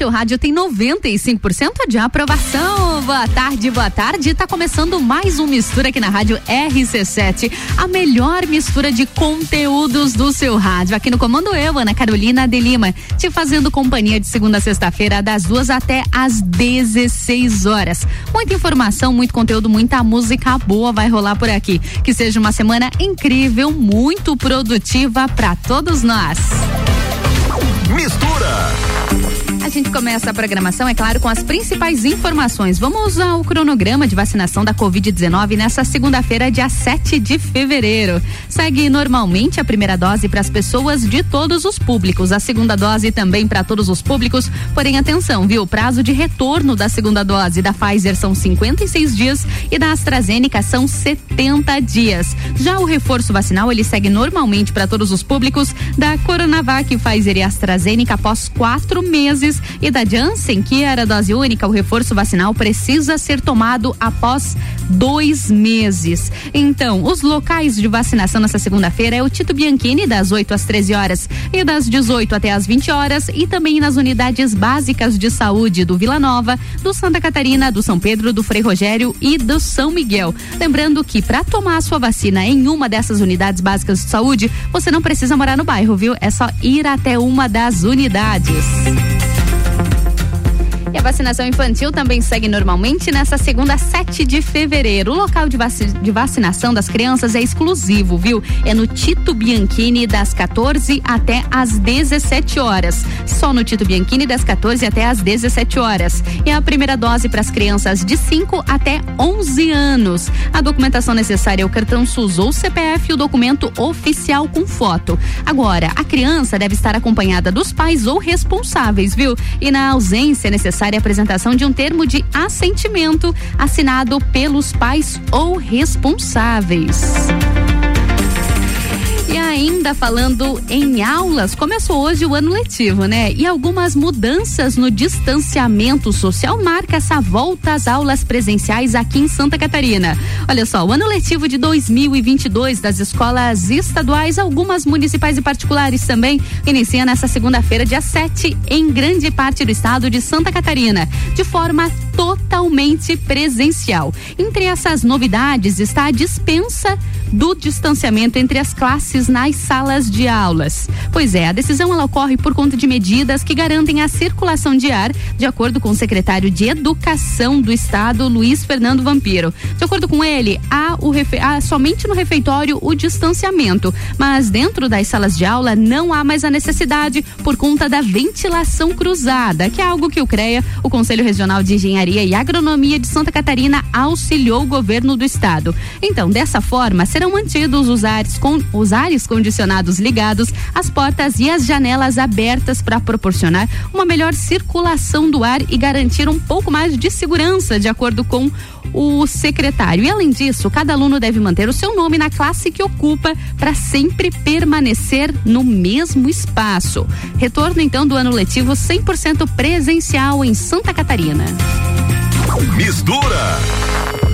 seu rádio tem 95% de aprovação. Boa tarde, boa tarde. Tá começando mais um mistura aqui na Rádio RC7, a melhor mistura de conteúdos do seu rádio. Aqui no comando eu, Ana Carolina de Lima, te fazendo companhia de segunda a sexta-feira, das duas até às 16 horas. Muita informação, muito conteúdo, muita música boa vai rolar por aqui. Que seja uma semana incrível, muito produtiva para todos nós. Mistura gente começa a programação, é claro, com as principais informações. Vamos ao cronograma de vacinação da Covid-19 nessa segunda-feira, dia 7 de fevereiro. Segue normalmente a primeira dose para as pessoas de todos os públicos, a segunda dose também para todos os públicos. Porém, atenção, viu? O prazo de retorno da segunda dose da Pfizer são 56 dias e da AstraZeneca são 70 dias. Já o reforço vacinal, ele segue normalmente para todos os públicos da Coronavac, Pfizer e AstraZeneca após quatro meses e da Janssen, que era dose única, o reforço vacinal precisa ser tomado após dois meses. Então, os locais de vacinação nessa segunda-feira é o Tito Bianchini, das 8 às 13 horas e das 18 até às 20 horas, e também nas unidades básicas de saúde do Vila Nova, do Santa Catarina, do São Pedro, do Frei Rogério e do São Miguel. Lembrando que para tomar a sua vacina em uma dessas unidades básicas de saúde, você não precisa morar no bairro, viu? É só ir até uma das unidades. E a vacinação infantil também segue normalmente nessa segunda, 7 de fevereiro. O local de, vaci de vacinação das crianças é exclusivo, viu? É no Tito Bianchini, das 14 até às 17 horas. Só no Tito Bianchini, das 14 até às 17 horas. E a primeira dose para as crianças de 5 até 11 anos. A documentação necessária é o cartão SUS ou CPF e o documento oficial com foto. Agora, a criança deve estar acompanhada dos pais ou responsáveis, viu? E na ausência necessária necessária a apresentação de um termo de assentimento assinado pelos pais ou responsáveis. E ainda falando em aulas, começou hoje o ano letivo, né? E algumas mudanças no distanciamento social marca essa volta às aulas presenciais aqui em Santa Catarina. Olha só, o ano letivo de 2022 das escolas estaduais, algumas municipais e particulares também, inicia nessa segunda-feira, dia 7, em grande parte do estado de Santa Catarina, de forma totalmente presencial. Entre essas novidades está a dispensa do distanciamento entre as classes nas salas de aulas. Pois é, a decisão ela ocorre por conta de medidas que garantem a circulação de ar, de acordo com o secretário de Educação do Estado, Luiz Fernando Vampiro. De acordo com ele, há, o refe... há somente no refeitório o distanciamento, mas dentro das salas de aula não há mais a necessidade por conta da ventilação cruzada, que é algo que o CREA, o Conselho Regional de Engenharia e Agronomia de Santa Catarina, auxiliou o governo do estado. Então, dessa forma, serão mantidos os ares, com, os ares condicionados ligados, as portas e as janelas abertas para proporcionar uma melhor circulação do ar e garantir um pouco mais de segurança, de acordo com o secretário. E além disso, cada aluno deve manter o seu nome na classe que ocupa para sempre permanecer no mesmo espaço. Retorno então do ano letivo 100% presencial em Santa Catarina. Mistura.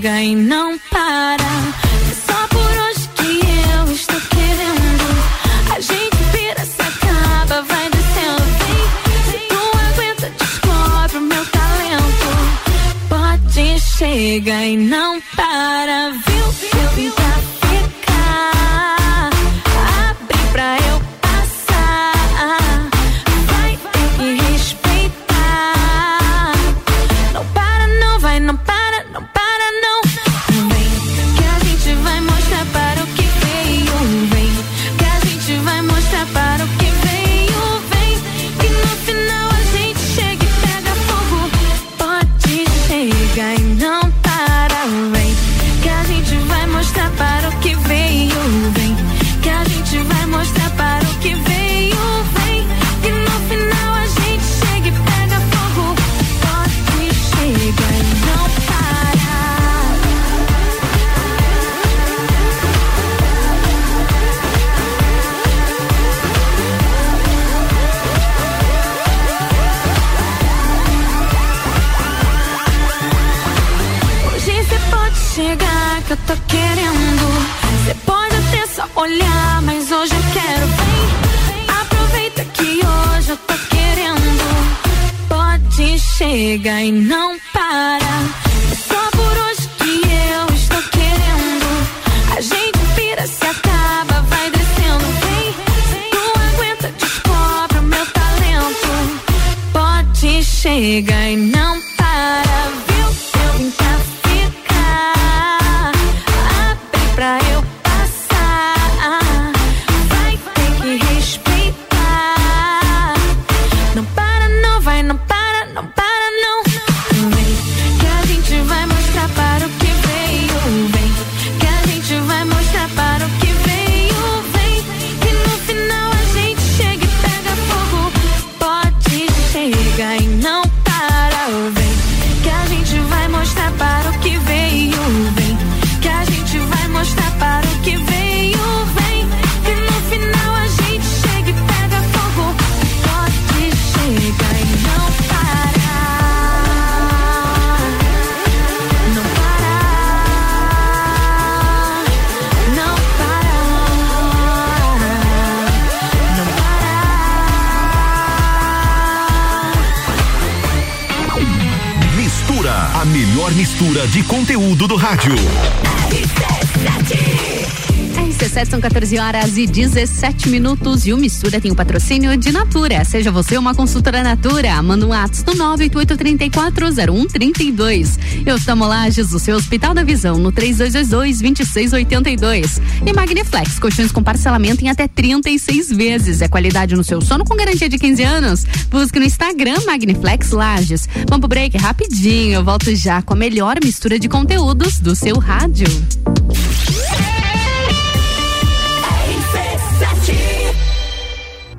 De 14 horas e 17 minutos e o Mistura tem o patrocínio de Natura. Seja você uma consultora Natura, manda um WhatsApp no 988340132. E oftalmolages do seu Hospital da Visão no 3222-2682. E Magniflex, colchões com parcelamento em até 36 vezes. É qualidade no seu sono com garantia de 15 anos. Busque no Instagram Magniflex Lages. Vamos pro break rapidinho. Eu volto já com a melhor mistura de conteúdos do seu rádio.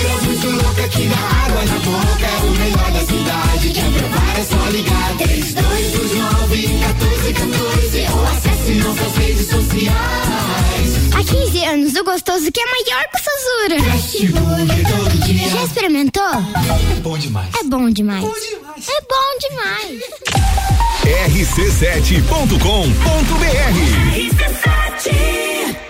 Gostosura muito louca que dá água na boca. É o melhor da cidade. Quer provar é só ligar. 3229 1414 ou acesse nossas redes sociais. Há 15 anos, o gostoso que é maior que o Sazura. Já experimentou? É bom demais. É bom demais. Bom demais. É bom demais. rc7.com.br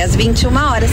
às 21 horas.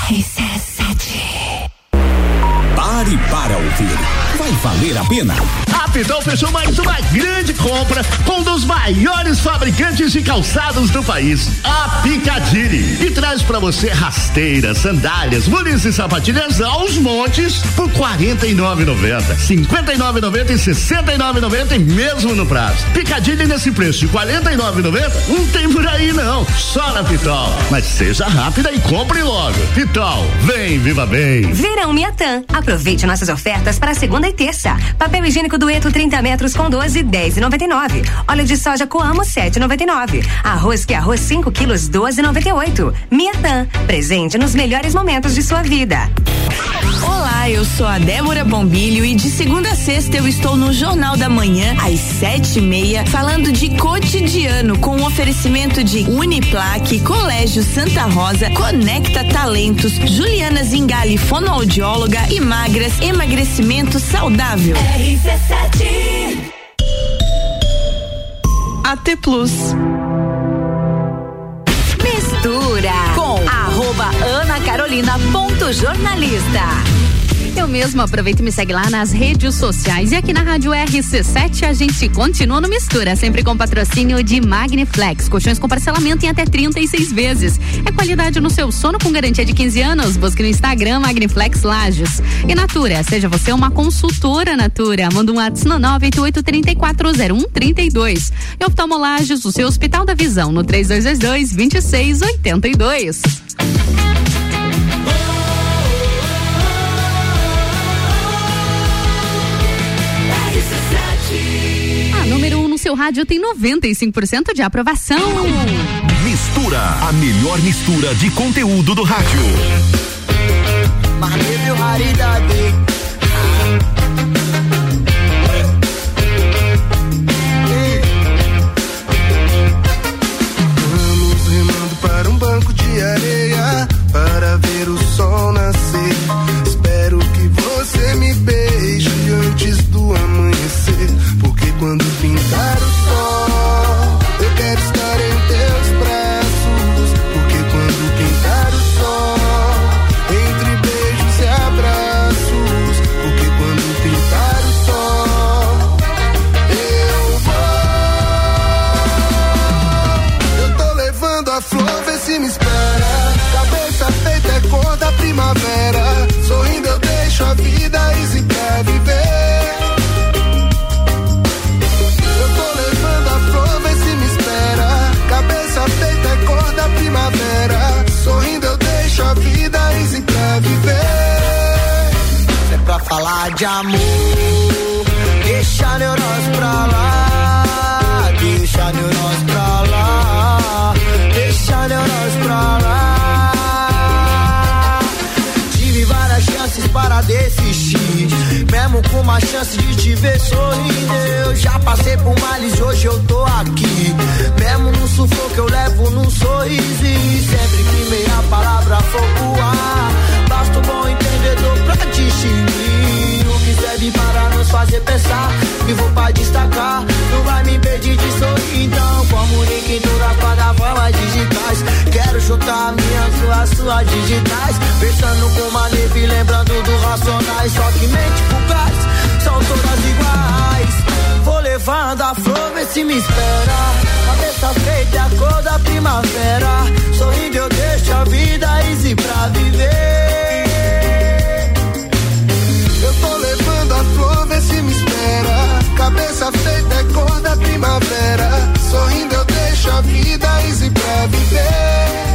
RC7. Pare para ouvir. Vai valer a pena. A Pitol fechou mais uma grande compra com um dos maiores fabricantes de calçados do país, a Picadilly. E traz para você rasteiras, sandálias, mules e sapatilhas aos montes por R$ 49,90, 59,90 e 69,90 e mesmo no prazo. Picadilly nesse preço de R$ 49,90 não tem por aí não, só na Pitol. Mas seja rápida e compre logo. Pitol, vem, viva bem. Verão Miatã. Aproveite nossas ofertas para segunda e terça. Papel higiênico dueto 30 metros com 12, 10,99. Óleo de soja Coamo 7,99. Arroz que é arroz 5 quilos 12,98. Miatã. Presente nos melhores momentos de sua vida. Olá, eu sou a Débora Bombilho e de segunda a sexta eu estou no Jornal da Manhã às sete e meia falando de cotidiano com o oferecimento de Uniplaque, Colégio Santa Rosa, Conecta Talentos, Juliana Zingali, fonoaudióloga e emagrecimento saudável. AT Plus. Mistura com arroba Ana Carolina ponto jornalista. Eu mesmo aproveito e me segue lá nas redes sociais. E aqui na Rádio RC7 a gente continua no Mistura, sempre com patrocínio de Magniflex. Colchões com parcelamento em até 36 vezes. É qualidade no seu sono com garantia de 15 anos. Busque no Instagram Magniflex Lages. E Natura, seja você uma consultora Natura. Manda um WhatsApp no 988-340132. E Oftalmolages, o seu Hospital da Visão, no 3222 2682. Seu rádio tem 95% de aprovação. Mistura, a melhor mistura de conteúdo do rádio. Raridade. Um banco de areia para ver o sol nascer. Espero que você me beije antes do amanhecer, porque quando pintar falar de amor. Com uma chance de te ver sorrindo. Eu já passei por males hoje eu tô aqui. Mesmo no sufoco eu levo num sorriso. E sempre que meia palavra for voar, basta um bom entendedor pra distinguir. Serve para nos fazer pensar. Vivo pra destacar, não vai me impedir de sorrir. Então, comunique em toda a plataformas digitais. Quero juntar minhas suas, suas digitais. Pensando com uma neve, lembrando do racionais. Só que mente fugaz, são todas iguais. Vou levando a flor, vê se me espera. Cabeça feita a cor da primavera. Sorrindo eu deixo a vida easy pra viver. Cabeça feita é cor da primavera. Sorrindo eu deixo a vida easy pra viver.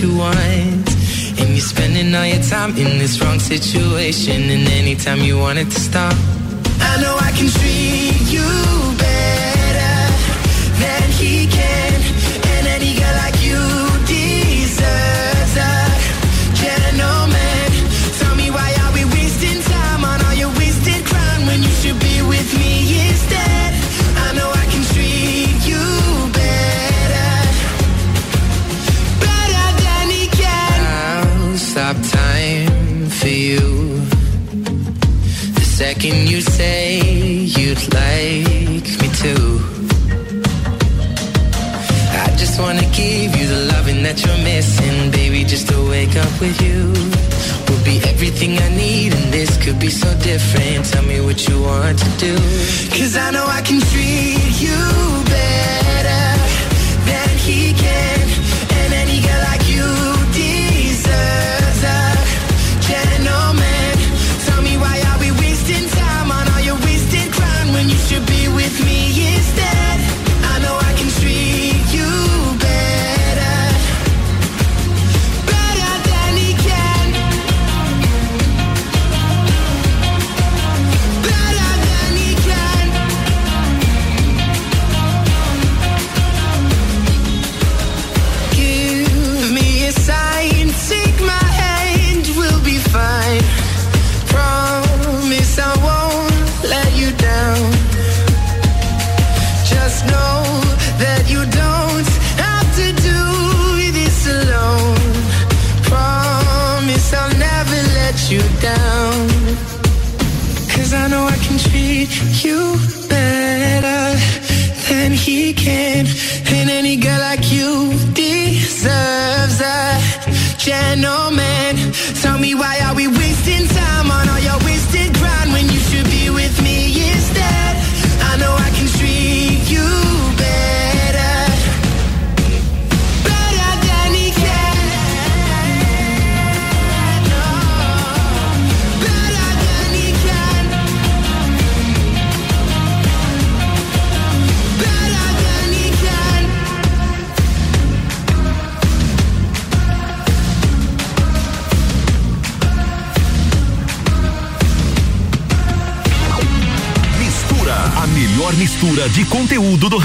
you want. And you're spending all your time in this wrong situation. And anytime you want it to stop, I know I can treat with you would be everything I need, and this could be so different. Tell me what you want to do. Cause I know I can treat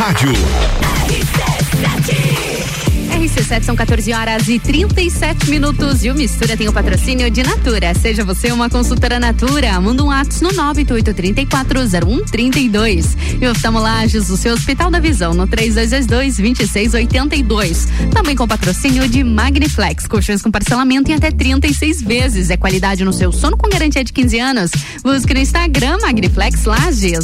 rádio. RC7 são 14 horas e 37 minutos e o Mistura tem o patrocínio de Natura. Seja você uma consultora Natura, manda um atos no 988340132. E oftalmolages, o seu Hospital da Visão, no 3222-2682. Também com patrocínio de Magniflex, colchões com parcelamento em até 36 vezes. É qualidade no seu sono com garantia de 15 anos. Busque no Instagram Magniflex Lages.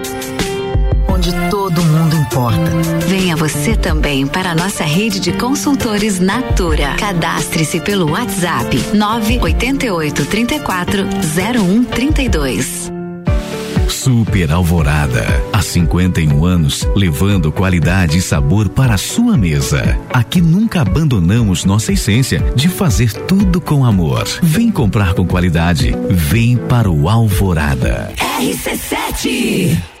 Onde todo mundo importa. Venha você também para a nossa rede de consultores Natura. Cadastre-se pelo WhatsApp 988 34 0132. Super Alvorada. Há 51 anos, levando qualidade e sabor para a sua mesa. Aqui nunca abandonamos nossa essência de fazer tudo com amor. Vem comprar com qualidade. Vem para o Alvorada. RC7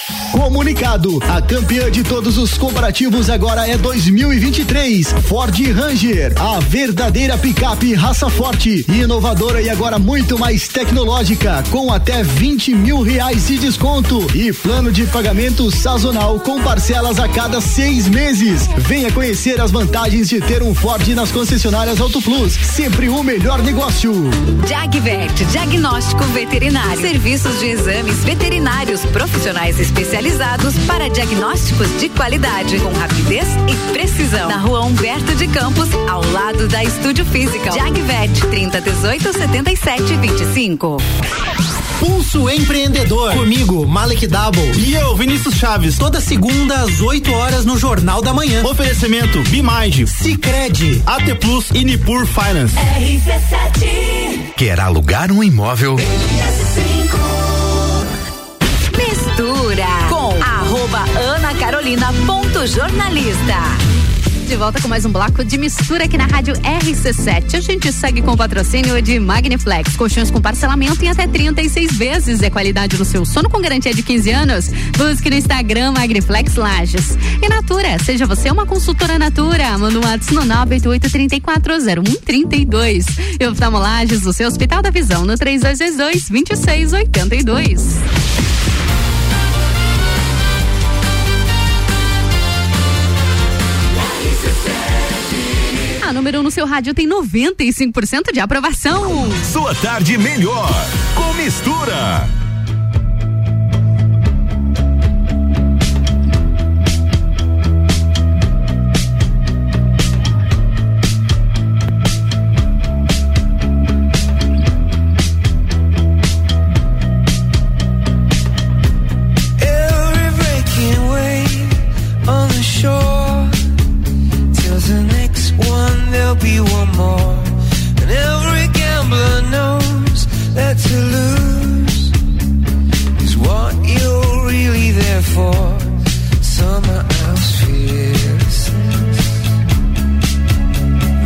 Comunicado: a campeã de todos os comparativos agora é 2023. Ford Ranger, a verdadeira picape raça forte, inovadora e agora muito mais tecnológica, com até 20 mil reais de desconto e plano de pagamento sazonal com parcelas a cada seis meses. Venha conhecer as vantagens de ter um Ford nas concessionárias Auto Plus. Sempre o melhor negócio. Jagvet, diagnóstico veterinário. Serviços de exames veterinários profissionais especialistas especializados para diagnósticos de qualidade, com rapidez e precisão. Na rua Humberto de Campos, ao lado da Estúdio Física. Jagvet 30 18 77 25. Pulso Empreendedor. Comigo, Malek Double. E eu, Vinícius Chaves. Toda segunda às 8 horas no Jornal da Manhã. Oferecimento Bimage, Cicred, AT Plus e Nipur Finance. RC7. Quer alugar um imóvel? RC5. Ana Carolina ponto jornalista. De volta com mais um bloco de mistura aqui na Rádio RC7. A gente segue com o patrocínio de Magniflex. Colchões com parcelamento em até 36 vezes. É qualidade no seu sono com garantia de 15 anos. Busque no Instagram Magniflex Lages. E Natura, seja você uma consultora Natura. Manda um WhatsApp no 988340132. E oftalmolages do seu Hospital da Visão no 3222 Número 1 um no seu rádio tem 95% de aprovação. Sua tarde melhor com mistura. More. And every gambler knows that to lose is what you're really there for. Summer else fears.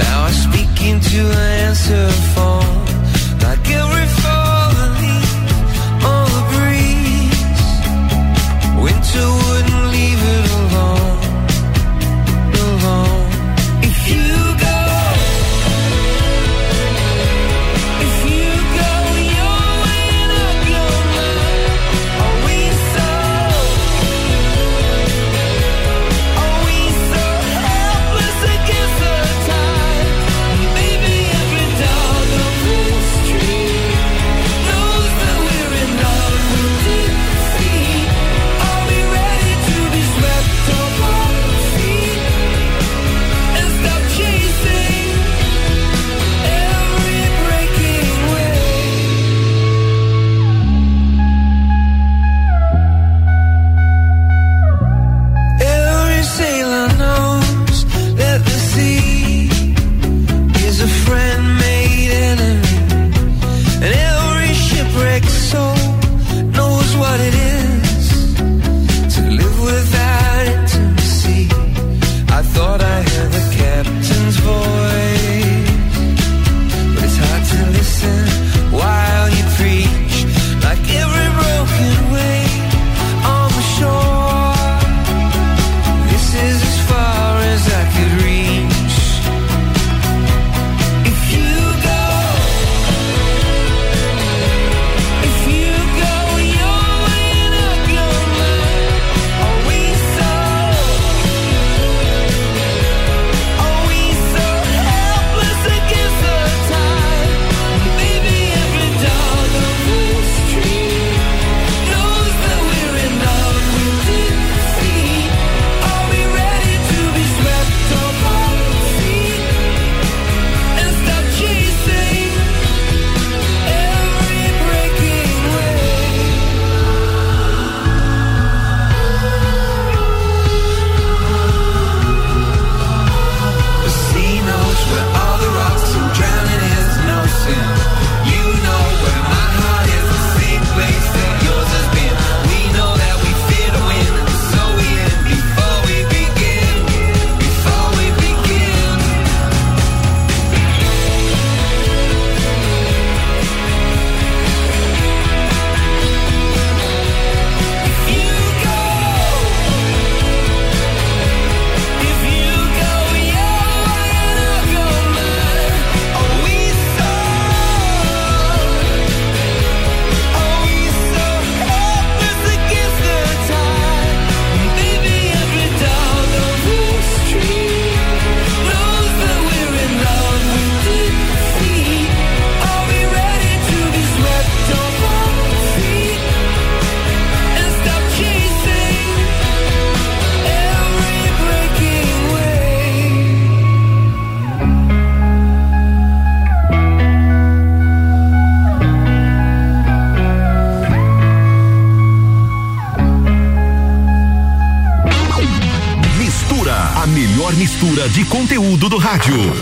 Now I speak into an answer phone like conteúdo do rádio.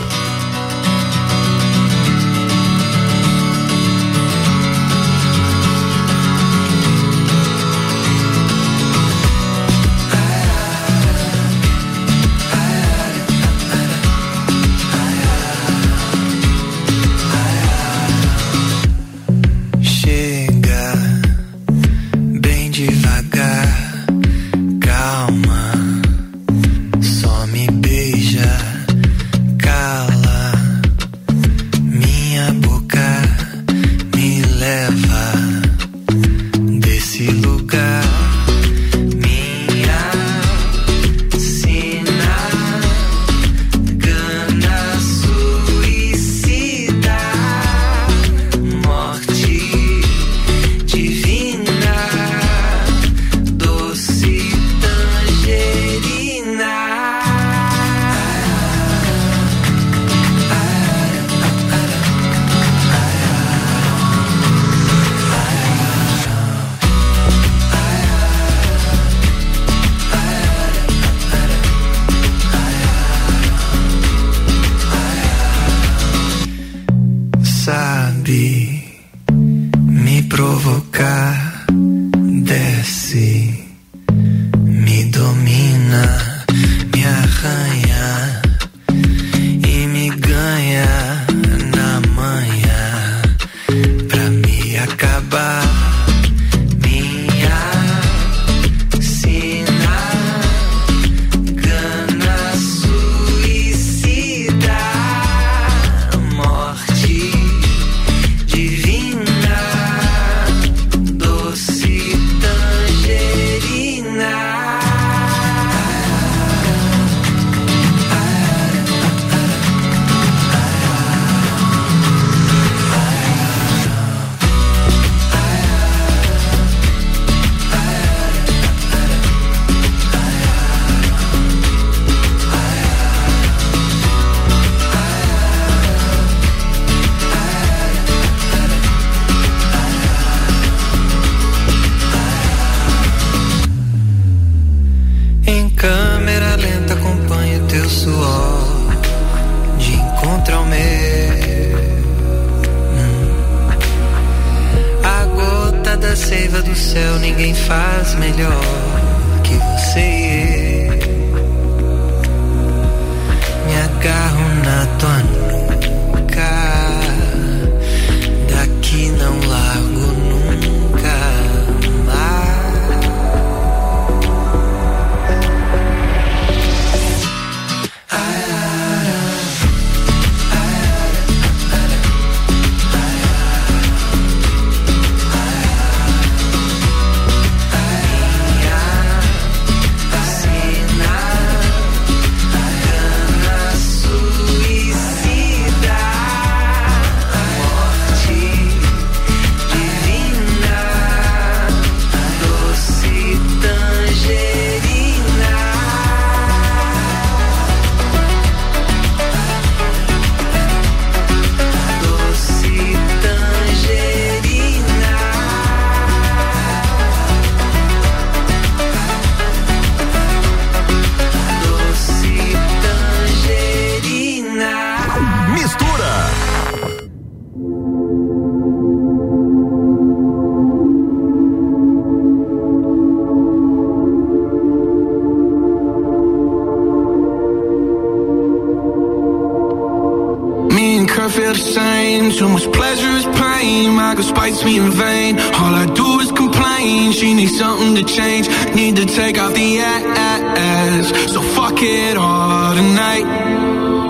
Spites me in vain. All I do is complain. She needs something to change. Need to take off the ass. So fuck it all tonight.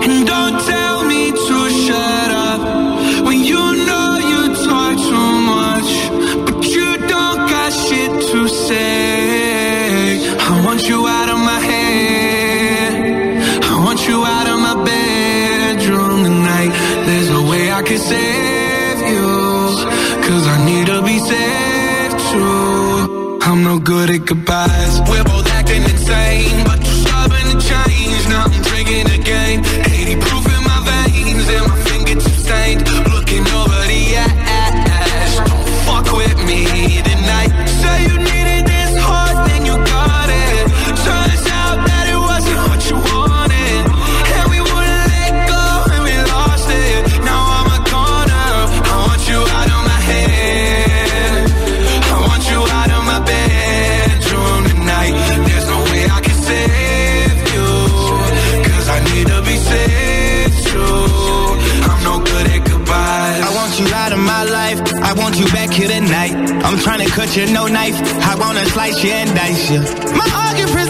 And don't tell me to shut up when you know you talk too much, but you don't got shit to say. I want you out of my head. I want you out of my bedroom tonight. There's no way I can save no good at goodbyes. We're both acting insane, but you're stubborn to change. Now I'm drinking again. you, no knife. I wanna slice you and dice you. My argument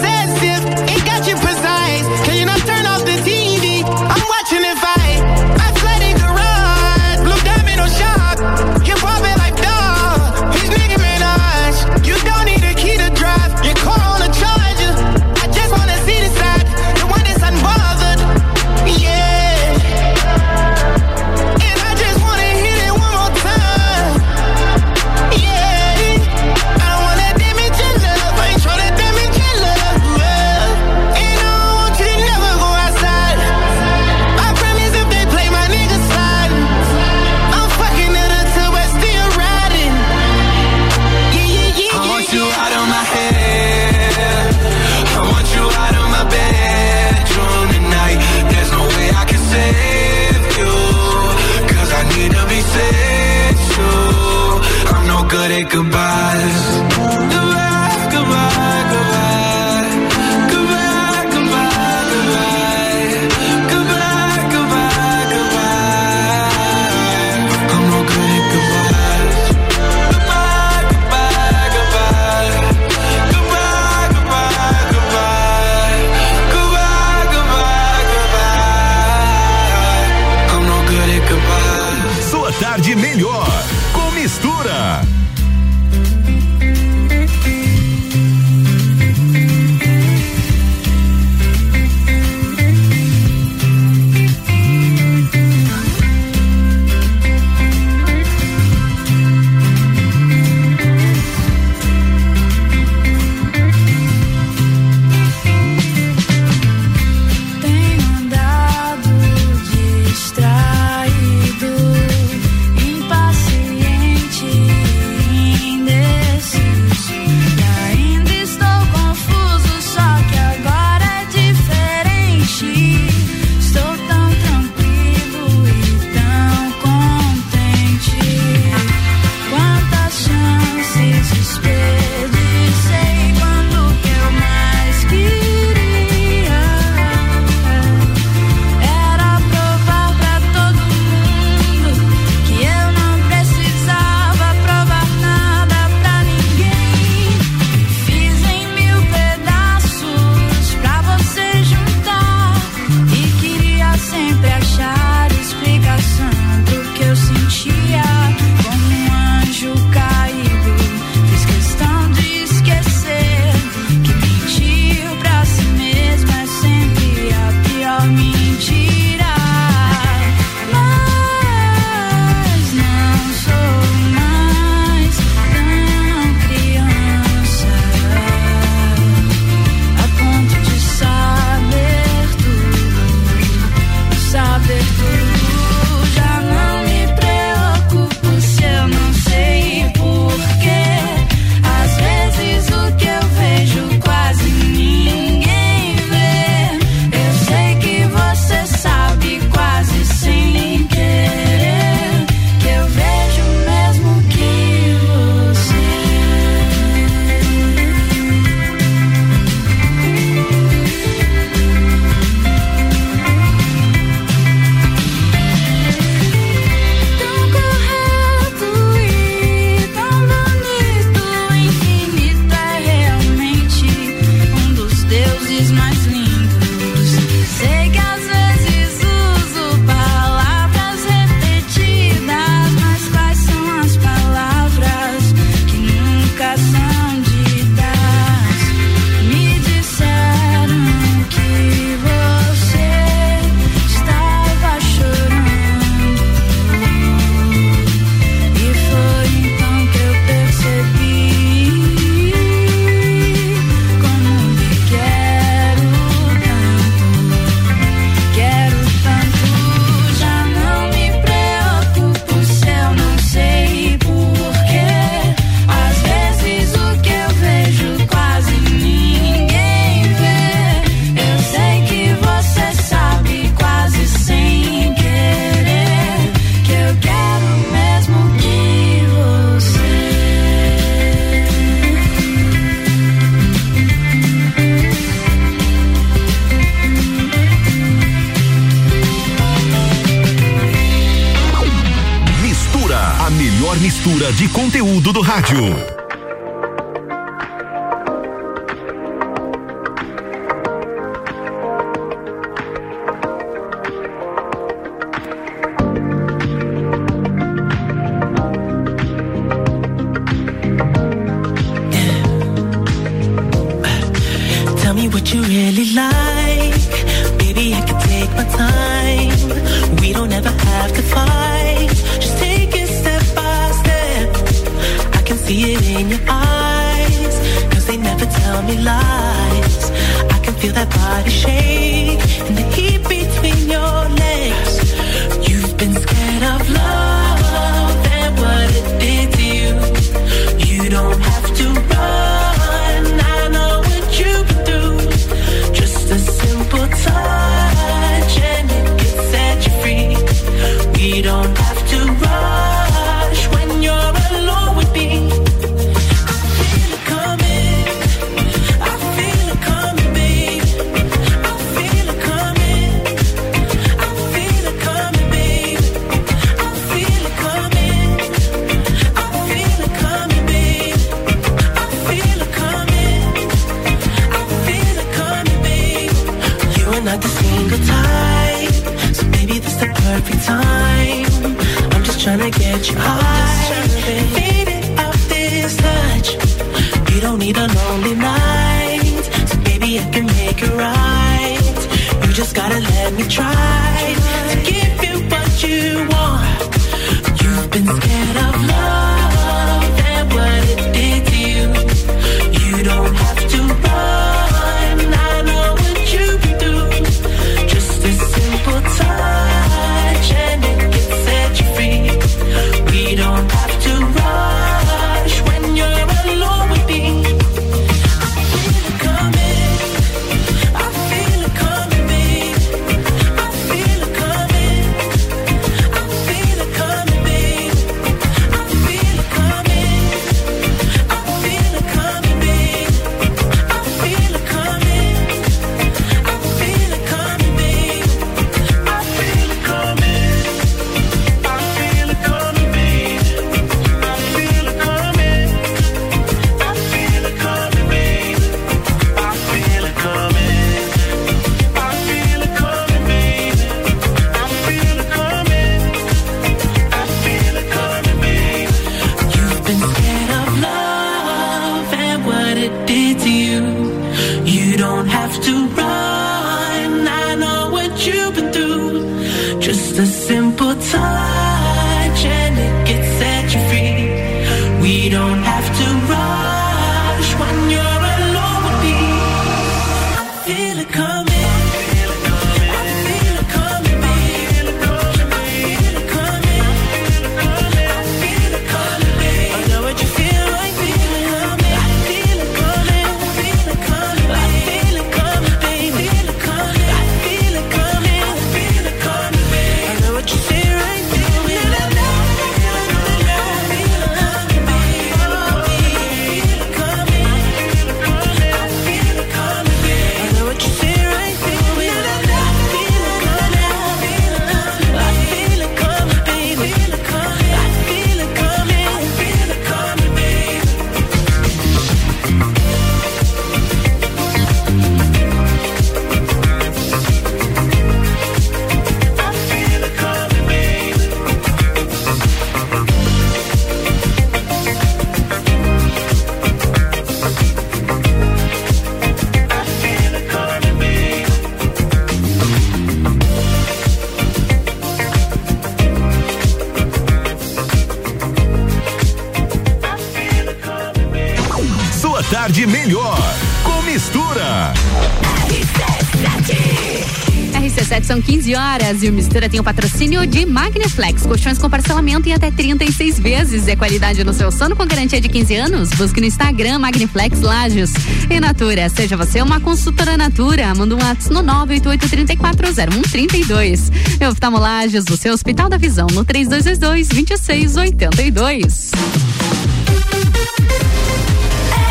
e Mistura tem o patrocínio de Magneflex, colchões com parcelamento em até 36 vezes. É qualidade no seu sono com garantia de 15 anos? Busque no Instagram Magneflex Lages. E Natura, seja você uma consultora Natura, manda um ato no 988340132. Oftamo Lages, no seu Hospital da Visão, no 3222 2682.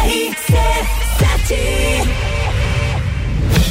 RC7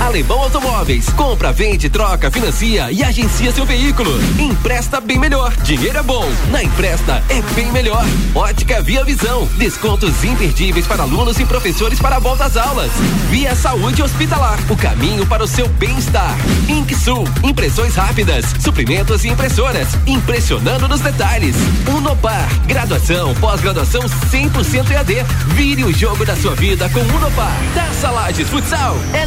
Alemão Automóveis. Compra, vende, troca, financia e agencia seu veículo. Empresta bem melhor. Dinheiro é bom. Na Empresta é bem melhor. Ótica Via Visão. Descontos imperdíveis para alunos e professores para a volta às aulas. Via Saúde Hospitalar. O caminho para o seu bem-estar. Inksul. Impressões rápidas. Suprimentos e impressoras. Impressionando nos detalhes. Unopar. Graduação, pós-graduação 100% EAD. Vire o jogo da sua vida com Unopar. Taça Lages Futsal. É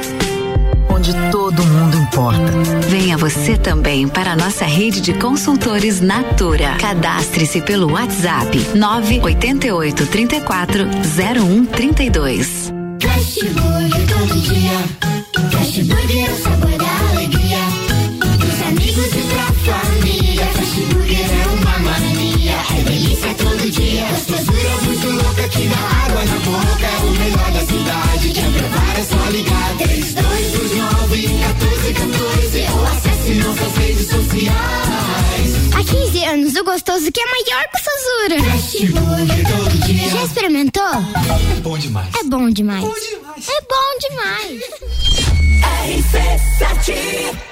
onde todo mundo importa. Venha você também para a nossa rede de consultores Natura. Cadastre-se pelo WhatsApp 988 34 0132. Fast Burger todo dia. Fast Burger sociais. Há 15 anos, o gostoso que é maior que o Sazura. Fast Burger todo dia. Já experimentou? É bom demais. É bom demais. É bom demais. RC7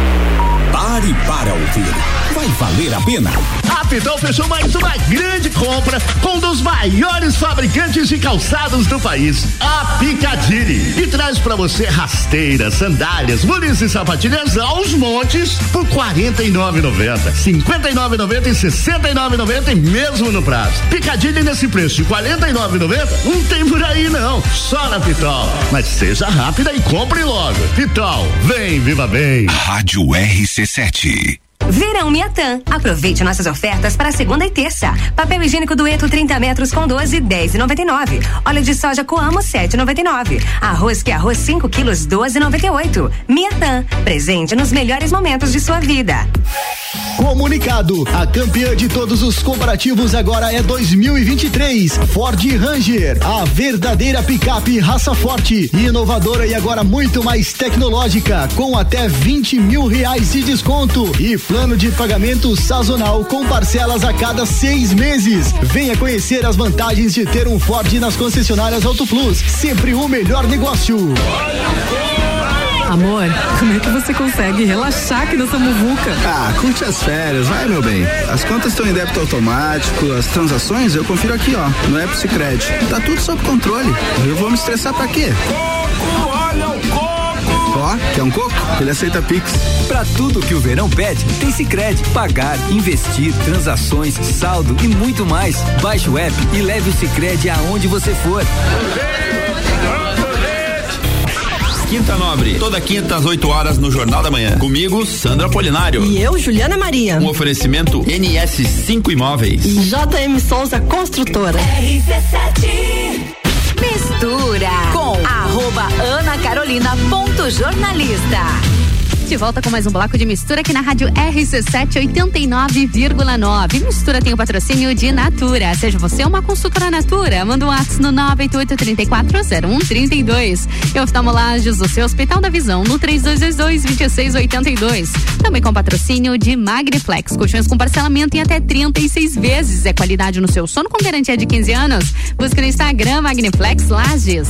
Pare para ouvir. Vai valer a pena. A Pitol fechou mais uma grande compra com um dos maiores fabricantes de calçados do país, a Picadilly. E traz para você rasteiras, sandálias, mules e sapatilhas aos montes por R$ 49,90, 59,90 e 69,90 e mesmo no prazo. Picadilly nesse preço de R$ 49,90 não tem por aí não, só na Pitol. Mas seja rápida e compre logo. Pitol, vem, viva bem. Rádio RC7. Verão Miatã. Aproveite nossas ofertas para segunda e terça. Papel higiênico dueto 30 metros com 12, 10,99. Óleo de soja Coamo 7,99. Arroz que é arroz 5 quilos 12,98. Miatã. Presente nos melhores momentos de sua vida. Comunicado: a campeã de todos os comparativos agora é 2023. Ford Ranger, a verdadeira picape raça forte, inovadora e agora muito mais tecnológica, com até 20 mil reais de desconto e plano de pagamento sazonal com parcelas a cada seis meses. Venha conhecer as vantagens de ter um Ford nas concessionárias Auto Plus. Sempre o melhor negócio. Amor, como é que você consegue relaxar aqui nessa muvuca? Ah, curte as férias, vai meu bem. As contas estão em débito automático, as transações eu confiro aqui, ó, no App Sicredi. Tá tudo sob controle. Eu vou me estressar pra quê? Olha o coco! Ó, quer um coco? Ele aceita Pix. Pra tudo que o verão pede, tem Sicredi. Pagar, investir, transações, saldo e muito mais. Baixe o app e leve o Sicredi aonde você for. Quinta Nobre, toda quinta às 8 horas no Jornal da Manhã. Comigo, Sandra Polinário. E eu, Juliana Maria. Um oferecimento NS5 Imóveis. E JM Souza Construtora. RC7 Mistura com arroba Ana de volta com mais um bloco de mistura aqui na Rádio RC7 89,9. Mistura tem o patrocínio de Natura. Seja você uma consultora Natura, manda um WhatsApp no 988340132. estou molajes do seu Hospital da Visão no 3222-2682. Também com patrocínio de Magniflex. Colchões com parcelamento em até 36 vezes. É qualidade no seu sono com garantia de 15 anos. Busque no Instagram Magniflex Lages.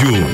Радио.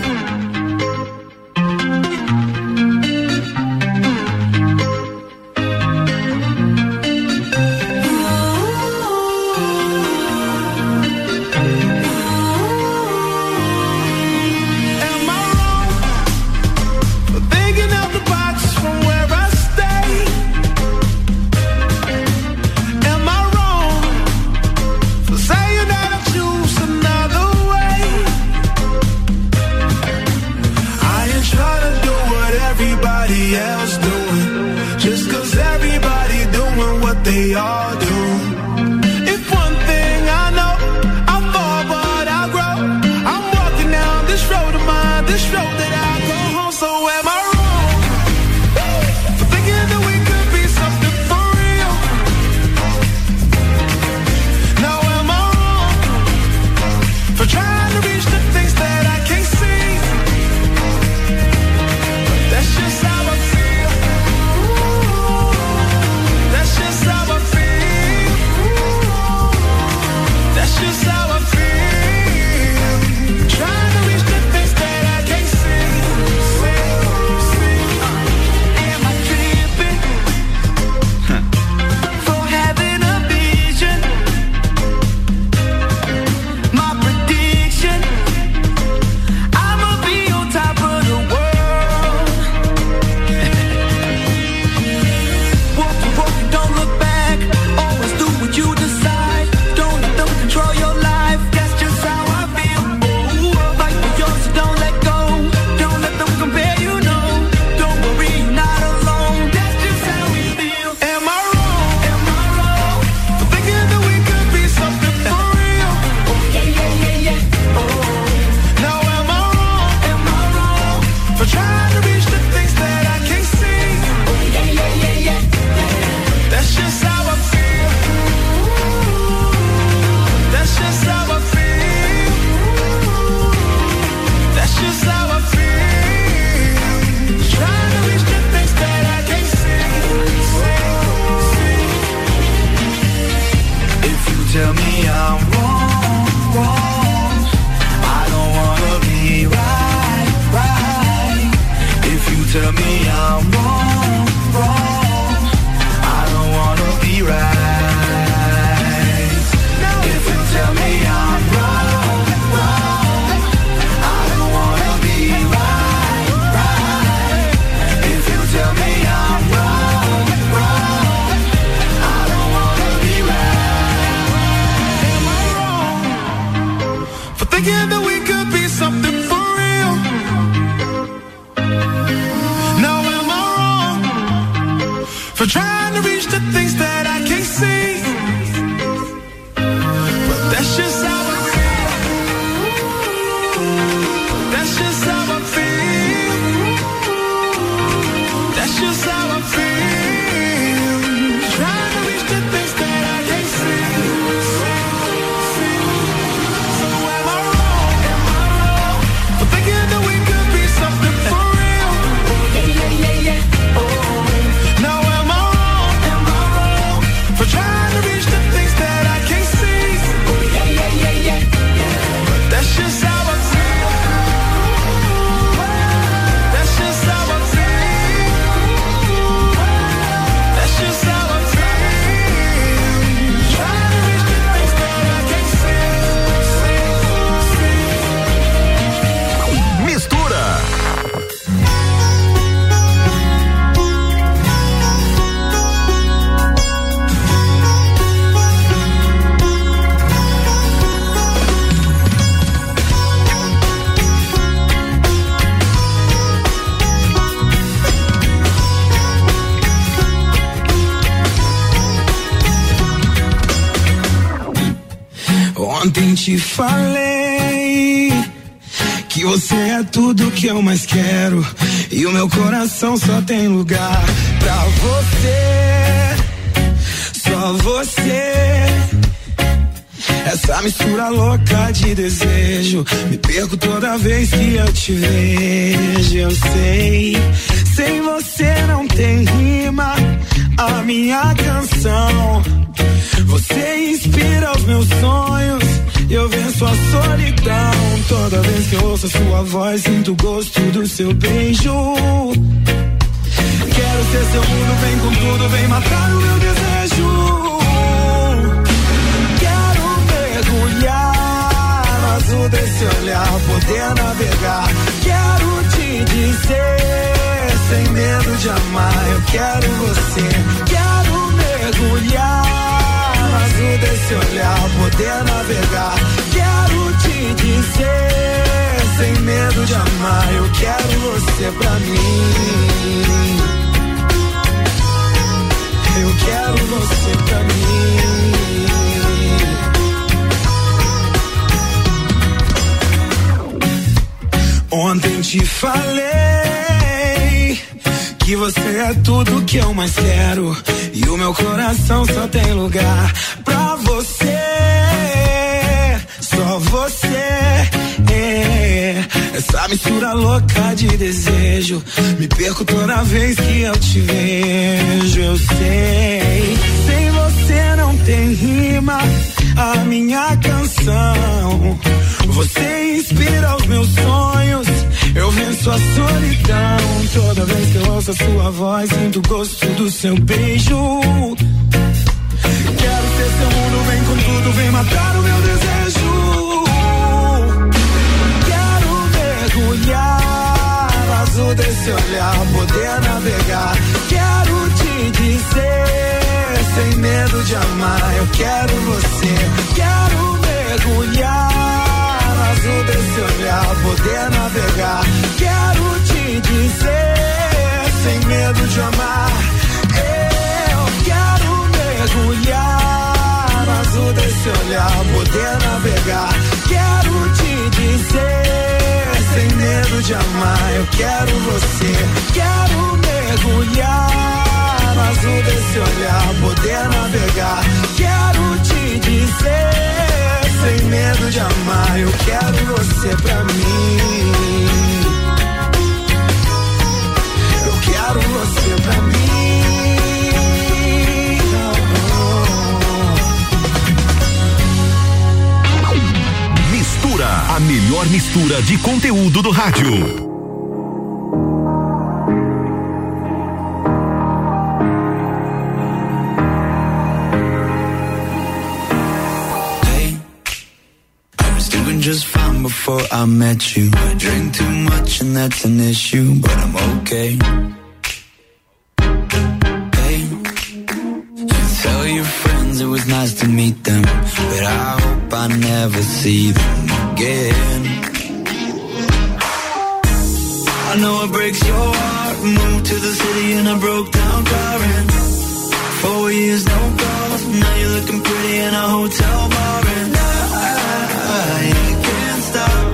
Que eu mais quero e o meu coração só tem lugar pra você, só você. Essa mistura louca de desejo me perco toda vez que eu te vejo. Eu sei, sem você não tem rima a minha canção. Sua voz, sinto o gosto do seu beijo. Quero ser seu mundo, vem com tudo, vem matar o meu desejo. Quero mergulhar no azul desse olhar, poder navegar. Quero te dizer, sem medo de amar, eu quero você. Quero mergulhar no azul desse olhar, poder navegar. Quero te dizer, sem medo de amar, eu quero você pra mim. Eu quero você pra mim. Ontem te falei que você é tudo que eu mais quero e o meu coração só tem lugar pra você. Só você. Essa mistura louca de desejo me perco toda vez que eu te vejo. Eu sei, sem você não tem rima a minha canção. Você inspira os meus sonhos. Eu venço a solidão. Toda vez que eu ouço a sua voz, sinto o gosto do seu beijo. Quero ser seu mundo, vem com tudo, vem matar o meu desejo. Azul desse olhar, poder navegar. Quero te dizer, sem medo de amar, eu quero você. Quero mergulhar no azul desse olhar, poder navegar. Quero te dizer, sem medo de amar. Eu quero mergulhar no azul desse olhar, poder navegar. Quero te dizer, sem medo de amar. Eu quero você, quero mergulhar no azul desse olhar, poder navegar. Quero te dizer, sem medo de amar, eu quero você pra mim. Eu quero você pra mim. A melhor mistura de conteúdo do rádio. Just fine before I met you. I drink too much and that's an issue, but I'm okay. Hey, you tell your friends it was nice to meet them, but I hope I never see them again. I know it breaks your heart. Moved to the city and I broke down crying. Four years no calls. Now you're looking pretty in a hotel bar and I can't stop.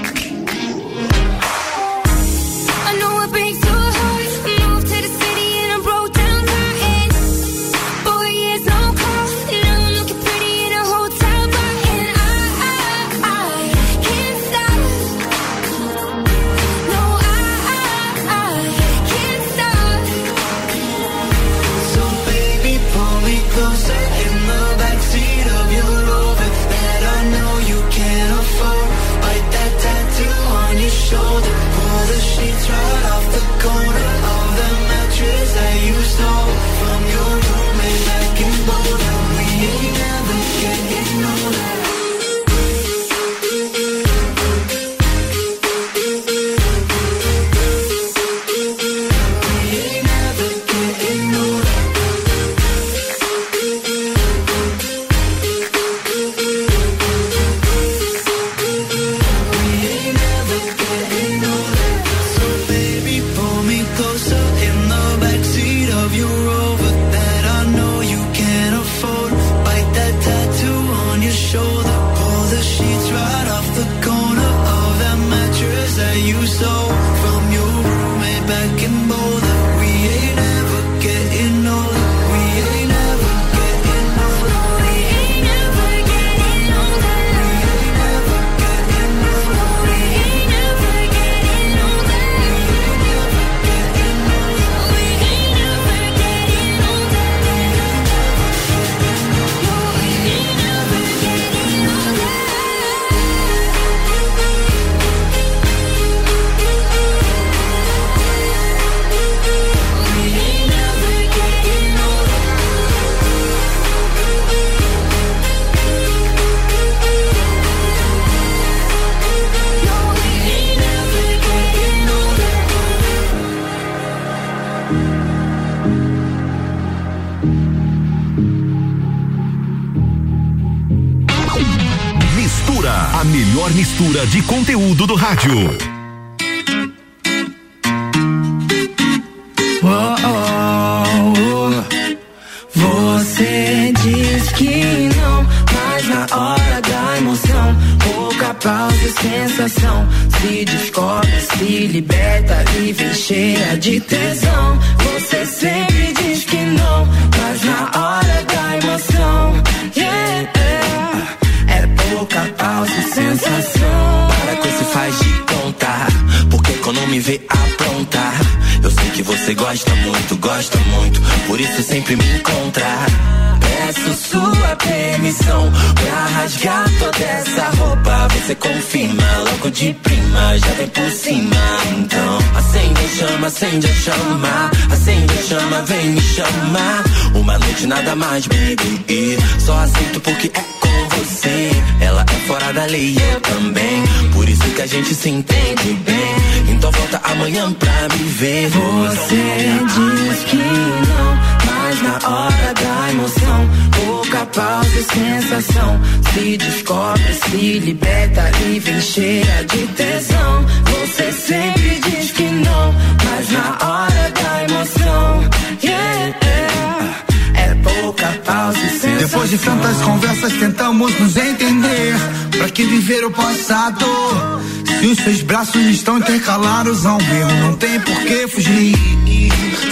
Do rádio. Chamar. Uma noite nada mais, baby. E só aceito porque é com você. Ela é fora da lei, eu também. Por isso que a gente se entende bem. Então volta amanhã pra me ver. Você diz que não, mas na hora da emoção, pouca pausa e sensação. Se descobre, se liberta e vem cheia de tesão. Você sempre diz que não, mas na hora Depois de tantas conversas tentamos nos entender. Pra que viver o passado Se os seus braços estão intercalados ao meu Não tem por que fugir.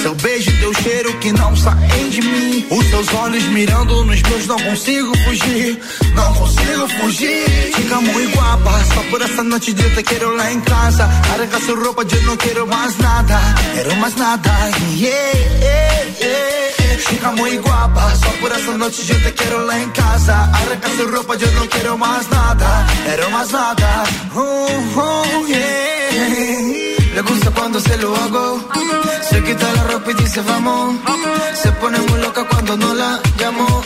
Seu beijo deu cheiro que não saem de mim. Os seus olhos mirando nos meus Não consigo fugir. Não consigo fugir. Fica muito guapa Só por essa noite de te quero lá em casa. Arranca sua roupa eu não quero mais nada. Quero mais nada. Yeah, yeah, yeah. Fica muito guapa Só por essa noite eu te quero lá em casa. Arranca sua roupa eu não quero mais nada. Quero mais nada. Uh, uh, yeah. Le gusta cuando se lo hago. Se quita la ropa y dice vamos Se pone muy loca cuando no la llamo.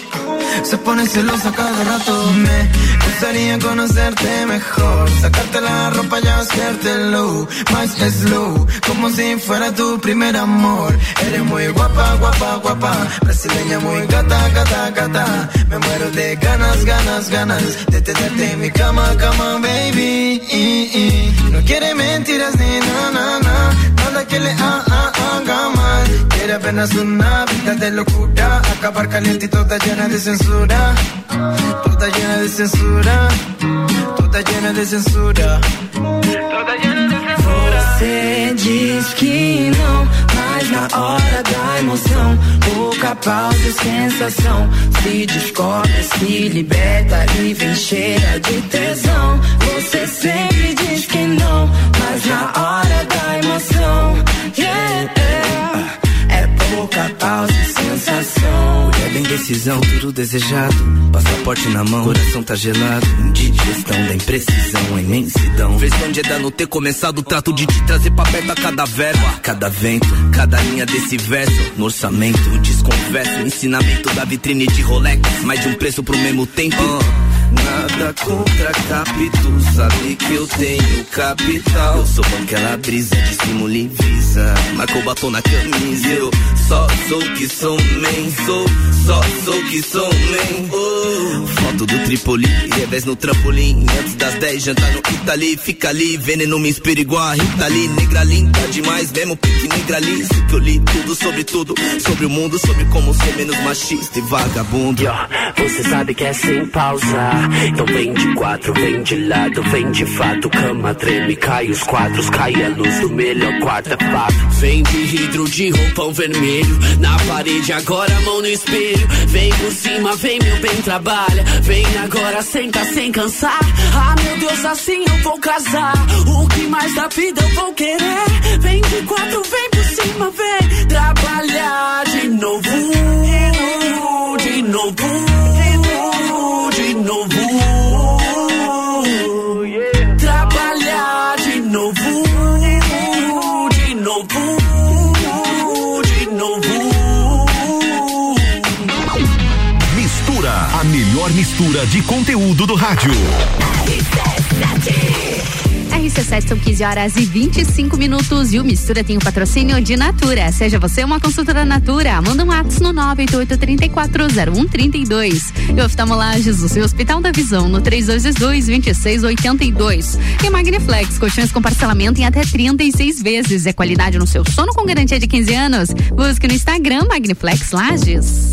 Se pone celosa cada rato. Me gustaría conocerte mejor. Sacarte la ropa y hacértelo. Más slow Como si fuera tu primer amor. Eres muy guapa, guapa, guapa. Brasileña muy gata, gata, gata. Me muero de ganas, ganas, ganas De tenerte en mi cama, cama, baby. No quiere mentiras ni na, na, na. Nada que le ha- ha- haga mal. Quiere apenas una vida de locura. Acabar caliente y toda llena de censura. Toda llena de censura. Toda llena de censura. Toda llena de censura. Você diz que não, na hora da emoção, pouca pausa e sensação. Se descobre, se liberta e vem cheia de tesão. Você sempre diz que não, mas na hora da decisão, tudo desejado. Passaporte na mão, coração tá gelado. Indigestão da imprecisão, imensidão. Versão de Eda não ter começado o trato de te trazer pra perto a cada verbo. a Cada vento, cada linha desse verso. No orçamento, desconverso. Ensinamento da vitrine de Rolex. Mais de um preço pro mesmo tempo. Nada contra capítulo, sabe que eu tenho capital. Eu sou aquela brisa de estímulo e visa. Marcou batom na camisa. Eu só sou que sou man, sou, só sou que sou man. Oh. Foto do Tripoli, revés no trampolim. Antes das 10, jantar no Itali. Fica ali, veneno me inspira igual a Rita Lee. Negra linda demais, mesmo pique negra ali. Isso que eu li tudo sobre tudo. Sobre o mundo, sobre como ser menos machista e vagabundo. Você sabe que é sem pausa. Então vem de quatro, vem de lado, vem de fato. Cama treme, cai os quadros, cai a luz do melhor quarto é fato. Vem de hidro de roupão vermelho. Na parede, agora mão no espelho. Vem por cima, vem meu bem, trabalha. Vem agora, senta sem cansar. Ah, meu Deus, assim eu vou casar. O que mais da vida eu vou querer? Vem de quatro, vem por cima, vem trabalhar de novo. De novo. De novo. Trabalhar mistura de conteúdo do rádio. RC7 são 15 horas e 25 minutos e o Mistura tem o patrocínio de Natura. Seja você uma consultora Natura, manda um ato no 988-340132. E oftalmolages, o seu Hospital da Visão, no 3222-2682. E Magniflex, colchões com parcelamento em até 36 vezes. É qualidade no seu sono com garantia de 15 anos. Busque no Instagram Magniflex Lages.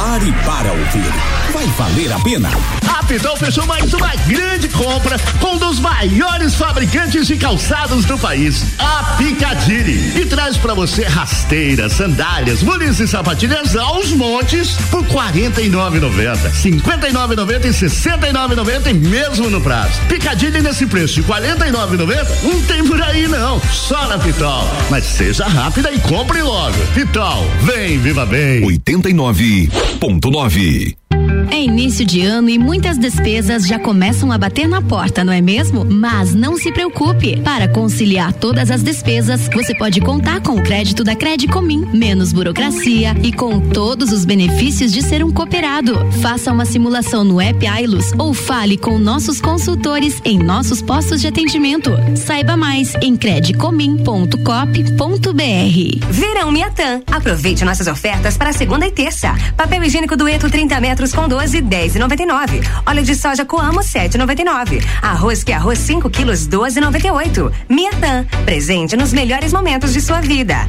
Pare para ouvir. Vai valer a pena. A Pitol fechou mais uma grande compra com um dos maiores fabricantes de calçados do país, a Picadilly. E traz para você rasteiras, sandálias, mules e sapatilhas aos montes por R$ 49,90, 59,90 e 69,90 mesmo no prazo. Picadilly nesse preço de R$ 49,90 não tem por aí não, só na Pitol. Mas seja rápida e compre logo. Pitol, vem, viva bem. 89.9 É início de ano e muitas despesas já começam a bater na porta, não é mesmo? Mas não se preocupe. Para conciliar todas as despesas, você pode contar com o crédito da Credicomim, menos burocracia e com todos os benefícios de ser um cooperado. Faça uma simulação no app Ailos ou fale com nossos consultores em nossos postos de atendimento. Saiba mais em credicomim.cop.br. Verão Miatã. Aproveite nossas ofertas para segunda e terça. Papel higiênico dueto 30 metros com 12, 10 e 99. Óleo de soja Coamo 7,99. Arroz que é arroz 5 quilos 12,98. Miatã. Presente nos melhores momentos de sua vida.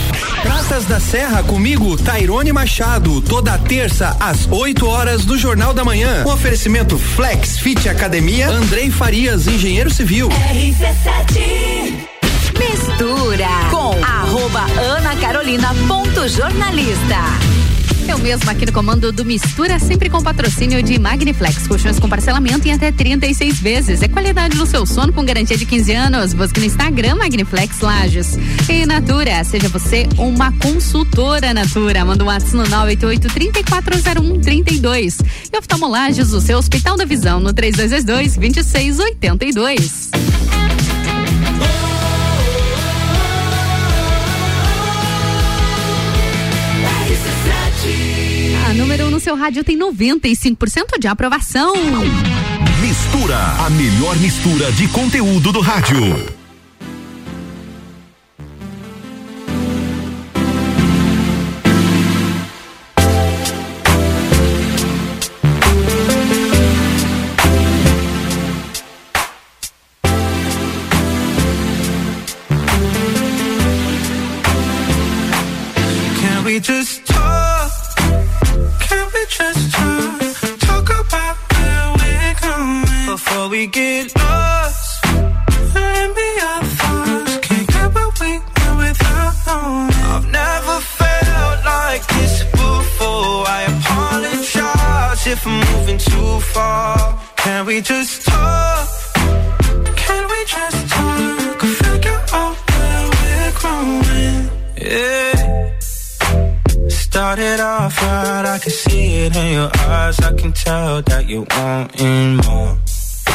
Praças da Serra comigo, Tairone Machado, toda terça às 8 horas do Jornal da Manhã. Um oferecimento Flex Fit Academia, Andrei Farias, engenheiro civil. RC7 Mistura com arroba Ana Carolina ponto jornalista. Eu mesmo aqui no comando do Mistura, sempre com patrocínio de Magniflex, colchões com parcelamento em até 36 vezes. É qualidade no seu sono com garantia de 15 anos. Busque no Instagram Magniflex Lages. E Natura, seja você uma consultora Natura. Manda um WhatsApp no 988-3401-32. E oftalmolages, o seu Hospital da Visão, no 3222-2682. Seu rádio tem 95% de aprovação. Mistura, a melhor mistura de conteúdo do rádio. Can we just we get lost. Let me our thoughts. Can't get what we want without. I've never felt like this before. I apologize if I'm moving too far. Can we just talk? Can we just talk? Figure out where we're growing. Yeah. Started off right, I can see it in your eyes. I can tell that you wanting more.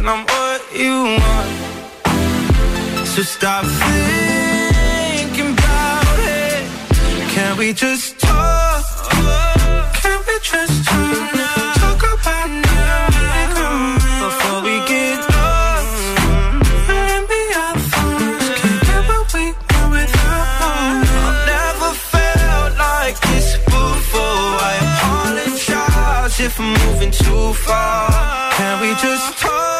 and I'm what you want. So stop thinking about it. Can we just talk? Can we just talk? Talk about now before we get lost. Let me our thoughts. Can't we without I've never felt like this before. I apologize if I'm moving too far. Can we just talk?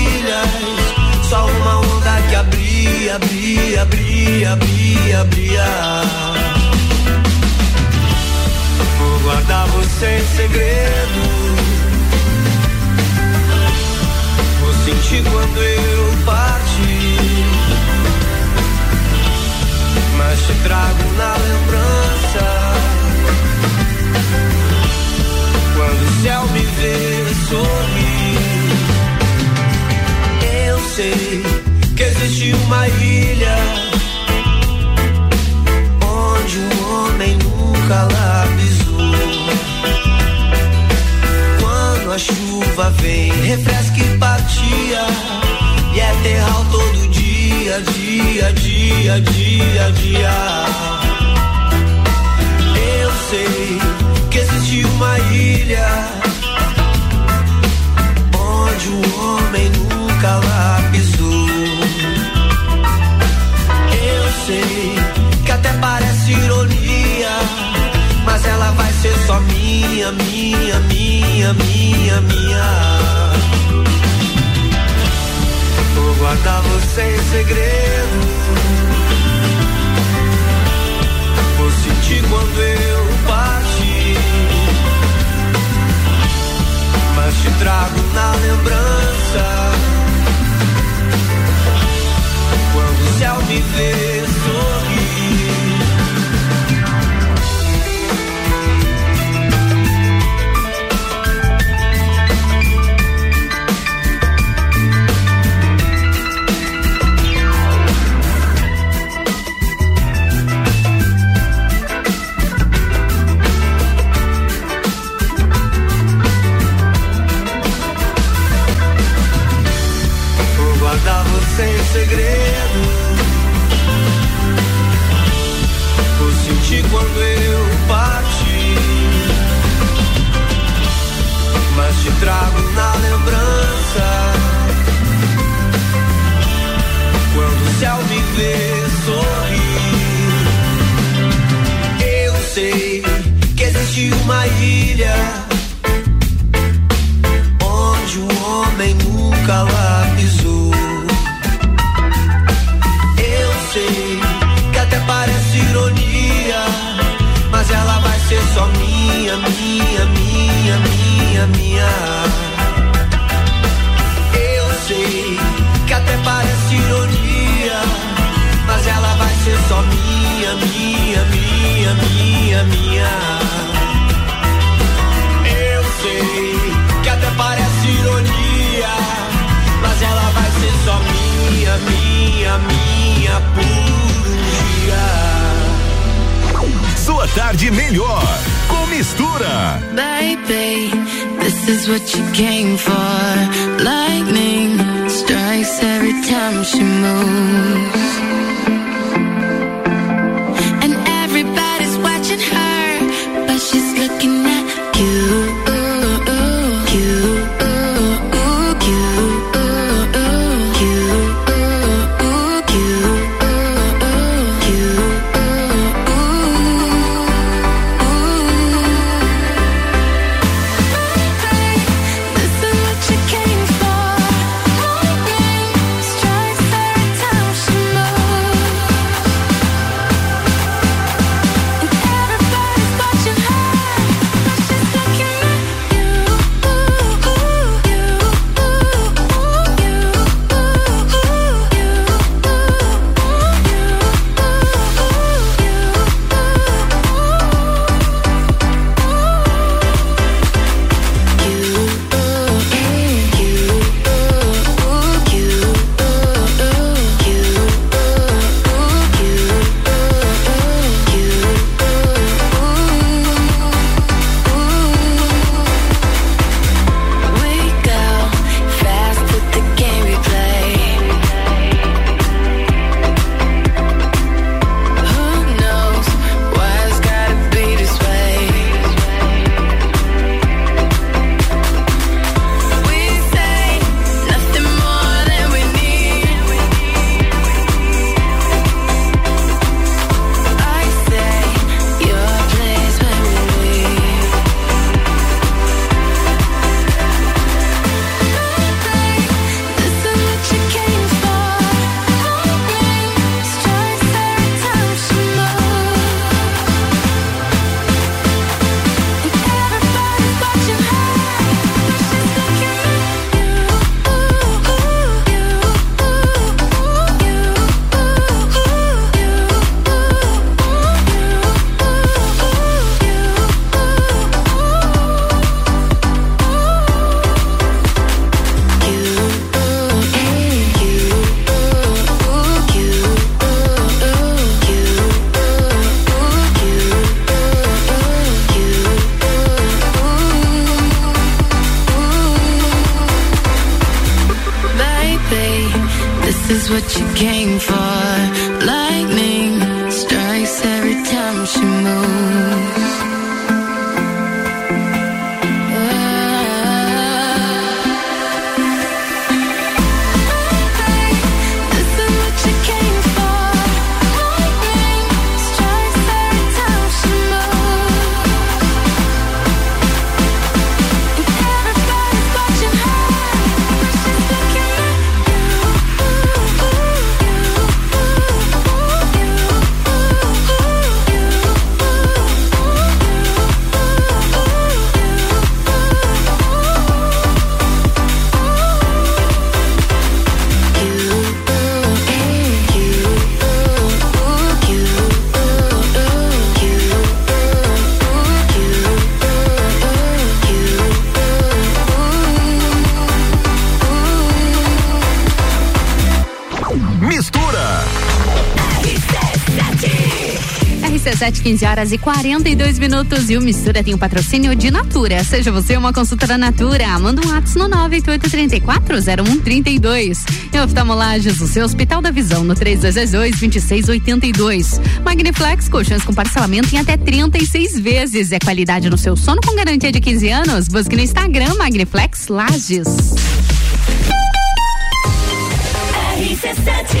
abria, abria, abria, abria. Vou guardar você em segredo. Vou sentir quando eu partir mas te trago na lembrança. Quando o céu me vê sorrir, eu sei existe uma ilha onde o homem nunca lá pisou. Quando a chuva vem, refresca e partia, e é terral todo dia, dia, dia, dia, dia. Eu sei que existe uma ilha onde o homem nunca lá 17, sem segredo. Vou sentir quando eu parti, mas te trago na lembrança. Quando o céu me vê. minha, minha, minha, minha. Eu sei que até parece ironia, mas ela vai ser só minha, minha, minha por um dia. Sua tarde melhor com mistura. Baby, this is what you came for. Lightning strikes every time she moves. 15 horas e 42 minutos e o Mistura tem o um patrocínio de Natura. Seja você uma consultora Natura, manda um WhatsApp no 988340132. E oftalmolages, o seu Hospital da Visão no 3222-2682. Magniflex, colchões com parcelamento em até 36 vezes. É qualidade no seu sono com garantia de 15 anos. Busque no Instagram Magniflex Lages. RC7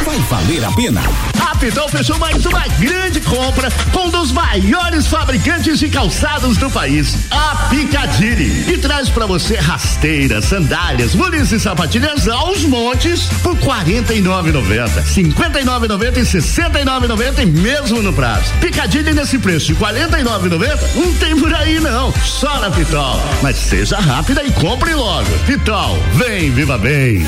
valer a pena. A Pitol fechou mais uma grande compra com um dos maiores fabricantes de calçados do país, a Picadilly. E traz para você rasteiras, sandálias, mules e sapatilhas aos montes por R$ 49,90, R$ 59,90 e 69,90 e mesmo no prazo. Picadilly nesse preço de R$ 49,90 não tem por aí não, só na Pitol. Mas seja rápida e compre logo. Pitol, vem, viva bem.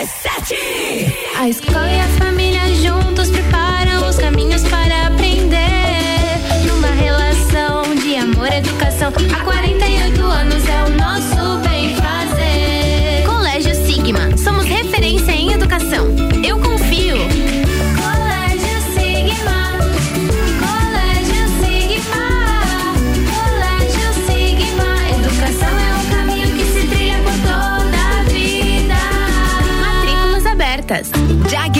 a escola e a família juntos preparam os caminhos para aprender. Numa relação de amor educação, há 48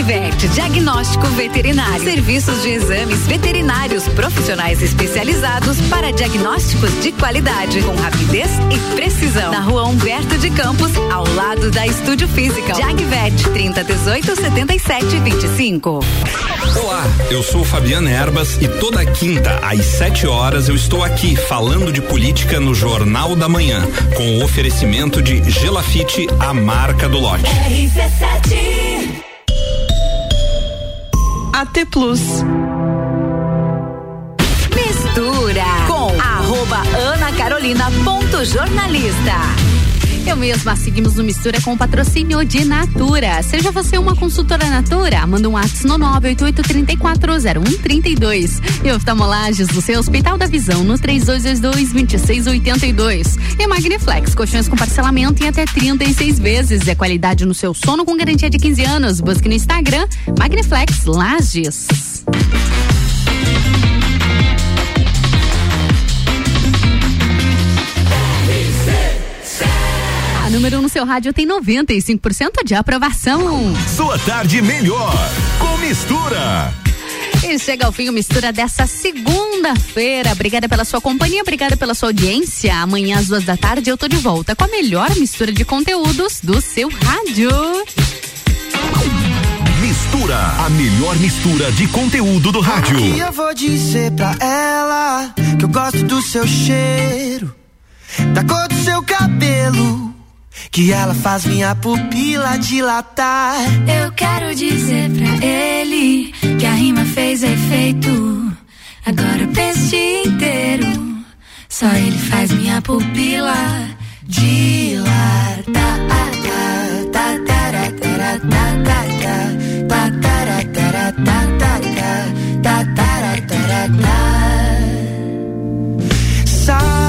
Jagvet, diagnóstico veterinário. Serviços de exames veterinários profissionais especializados para diagnósticos de qualidade, com rapidez e precisão. Na rua Humberto de Campos, ao lado da Estúdio Física. Jagvet, 30 18 77 25. Olá, eu sou Fabiana Erbas e toda quinta às 7 horas eu estou aqui falando de política no Jornal da Manhã, com o oferecimento de Gelafite, a marca do lote. RC7 AT Plus. Mistura com arroba Ana Carolina ponto jornalista. Eu mesma seguimos no Mistura com o patrocínio de Natura. Seja você uma consultora Natura, manda um WhatsApp no 988340132. E oftalmolages do seu Hospital da Visão no 3222-2682. E Magniflex, colchões com parcelamento em até 36 vezes. É qualidade no seu sono com garantia de 15 anos. Busque no Instagram Magniflex Lages. Número um no seu rádio tem 95% de aprovação. Sua tarde melhor com mistura. E chega ao fim o Mistura dessa segunda-feira. Obrigada pela sua companhia, obrigada pela sua audiência. Amanhã às duas da tarde eu tô de volta com a melhor mistura de conteúdos do seu rádio. Mistura, a melhor mistura de conteúdo do rádio. E eu vou dizer pra ela que eu gosto do seu cheiro, da cor do seu cabelo, que ela faz minha pupila dilatar. Eu quero dizer pra ele que a rima fez efeito. Agora o dia inteiro. Só ele faz minha pupila dilatar.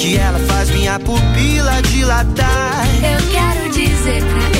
Que ela faz minha pupila dilatar. Eu quero dizer pra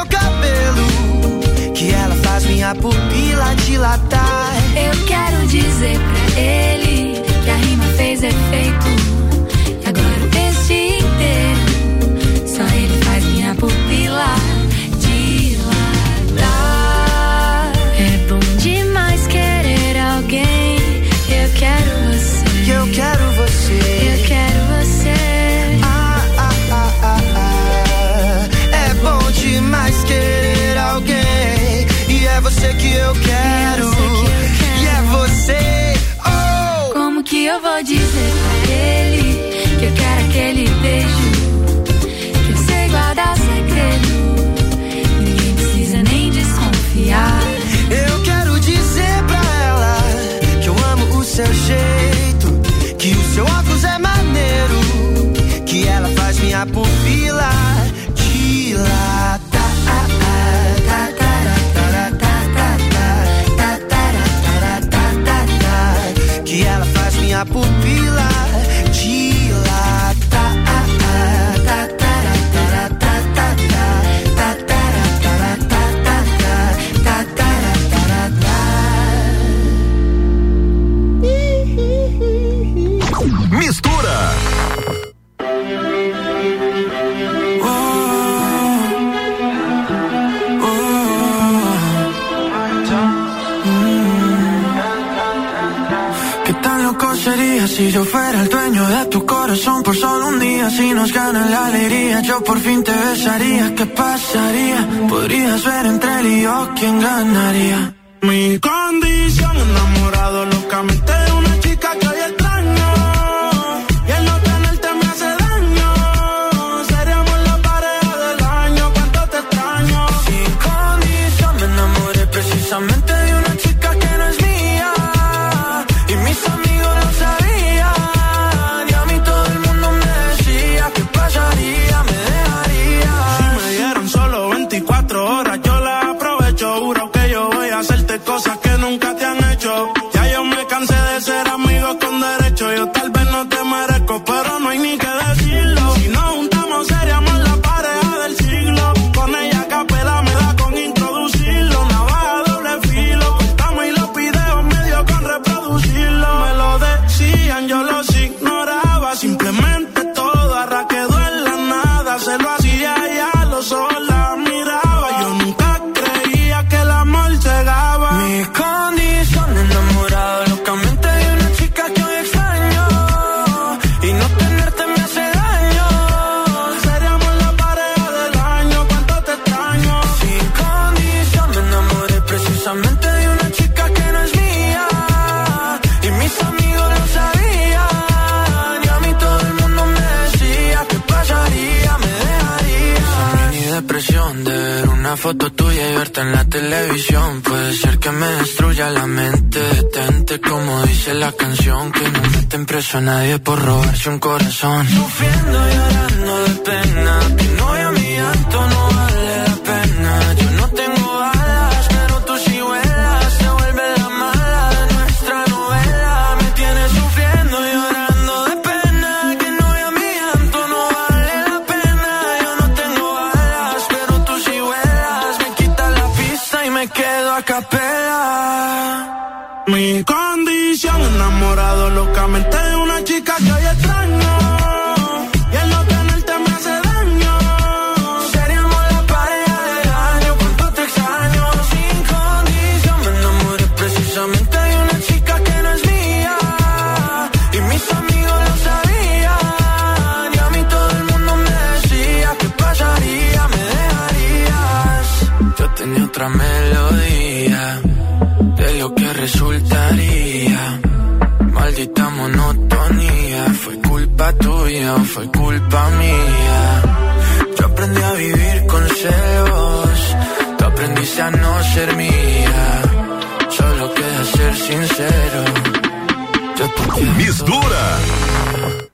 minha pupila dilatar. Eu quero dizer pra ele que a rima fez efeito. quien gana. un corazón. tenía otra melodía de lo que resultaría. Maldita monotonía, fue culpa tuya o fue culpa mía. Yo aprendí a vivir con celos, tú aprendiste a no ser mía. Solo queda ser sincero. Yo te Mistura.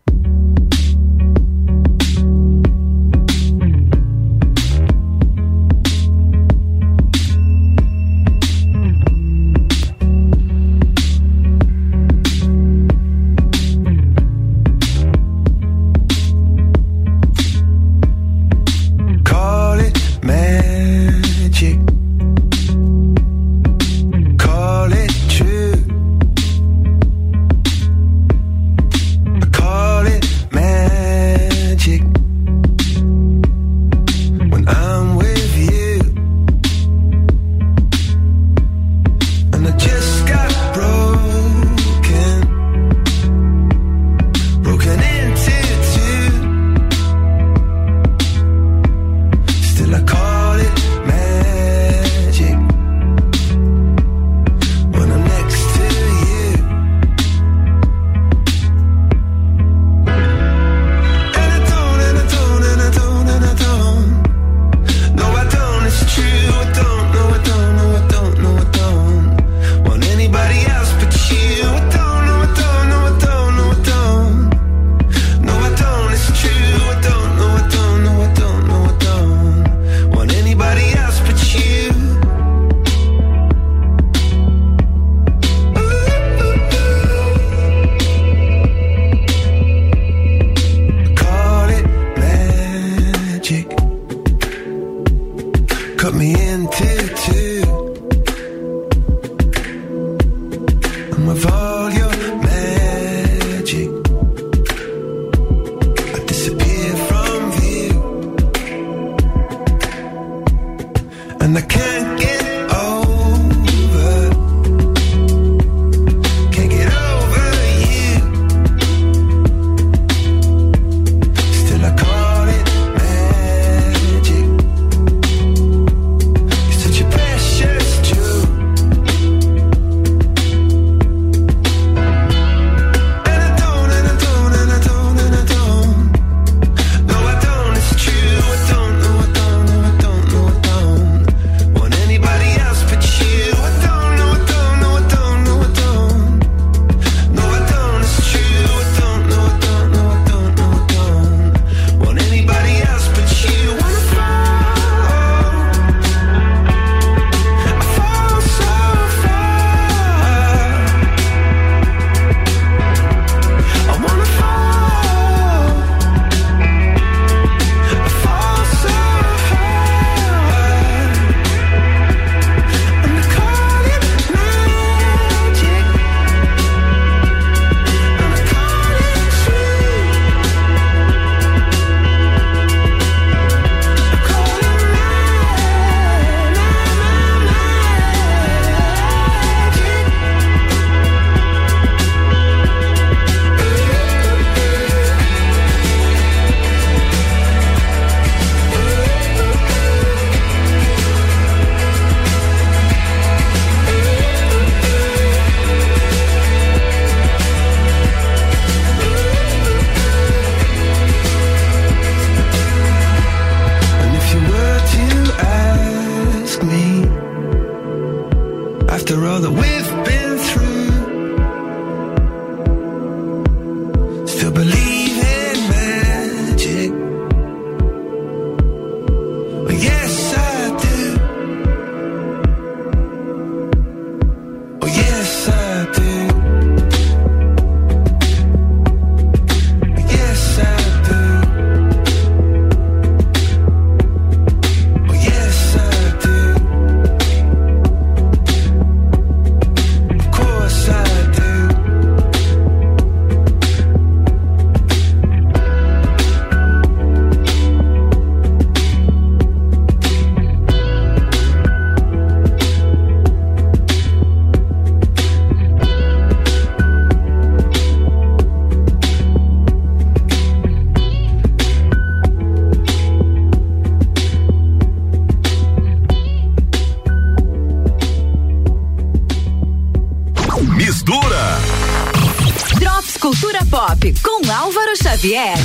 Xavier.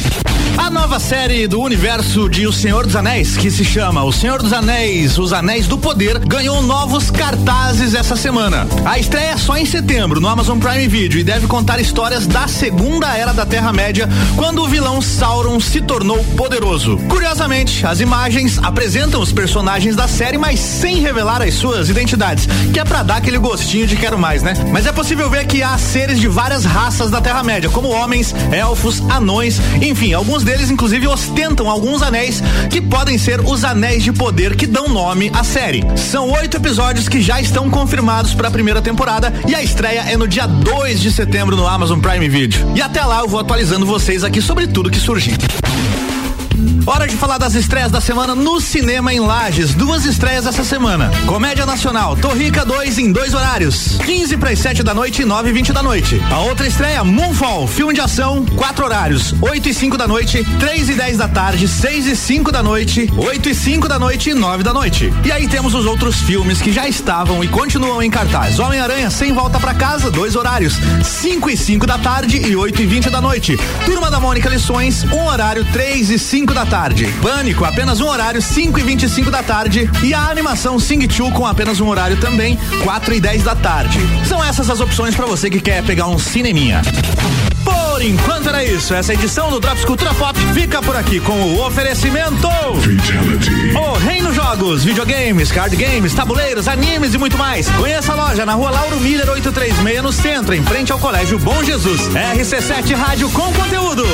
A nova série do universo de O Senhor dos Anéis, que se chama O Senhor dos Anéis, Os Anéis do Poder, ganhou novos cartazes essa semana. A estreia é só em setembro no Amazon Prime Video e deve contar histórias da Segunda Era da Terra-média, quando o vilão Sauron se tornou poderoso. Curiosamente, as imagens apresentam os personagens da série, mas sem revelar as suas identidades, que é pra dar aquele gostinho de quero mais, né? Mas é possível ver que há seres de várias raças da Terra-média, como homens, elfos, anões, enfim, alguns deles inclusive ostentam alguns anéis que podem ser os anéis de poder que dão nome à série. São oito episódios que já estão confirmados para a primeira temporada e a estreia é no dia 2 de setembro no Amazon Prime Video. E até lá eu vou atualizando vocês aqui sobre tudo que surgir. Hora de falar das estreias da semana no cinema em Lages. Duas estreias essa semana. Comédia Nacional, Torrica 2 em dois horários. 15 para as 7 da noite e 9 e 20 da noite. A outra estreia, Moonfall, filme de ação, quatro horários. 8 e 5 da noite, 3 e 10 da tarde, 6 e 5 da noite, 8 e 5 da noite e 9 da noite. E aí temos os outros filmes que já estavam e continuam em cartaz. Homem-Aranha sem volta para casa, dois horários. 5 e 5 da tarde e 8 e 20 da noite. Turma da Mônica Lições, um horário, 3 e 5 da tarde. Pânico, apenas um horário, 5 e 25 da tarde. E a animação Sing 2 com apenas um horário também, 4 e 10 da tarde. São essas as opções para você que quer pegar um cineminha. Por enquanto era isso. Essa edição do Drops Cultura Pop fica por aqui com o oferecimento. O Reino Jogos, videogames, card games, tabuleiros, animes e muito mais. Conheça a loja na rua Lauro Miller 836 no centro, em frente ao Colégio Bom Jesus. RC7 Rádio com conteúdo.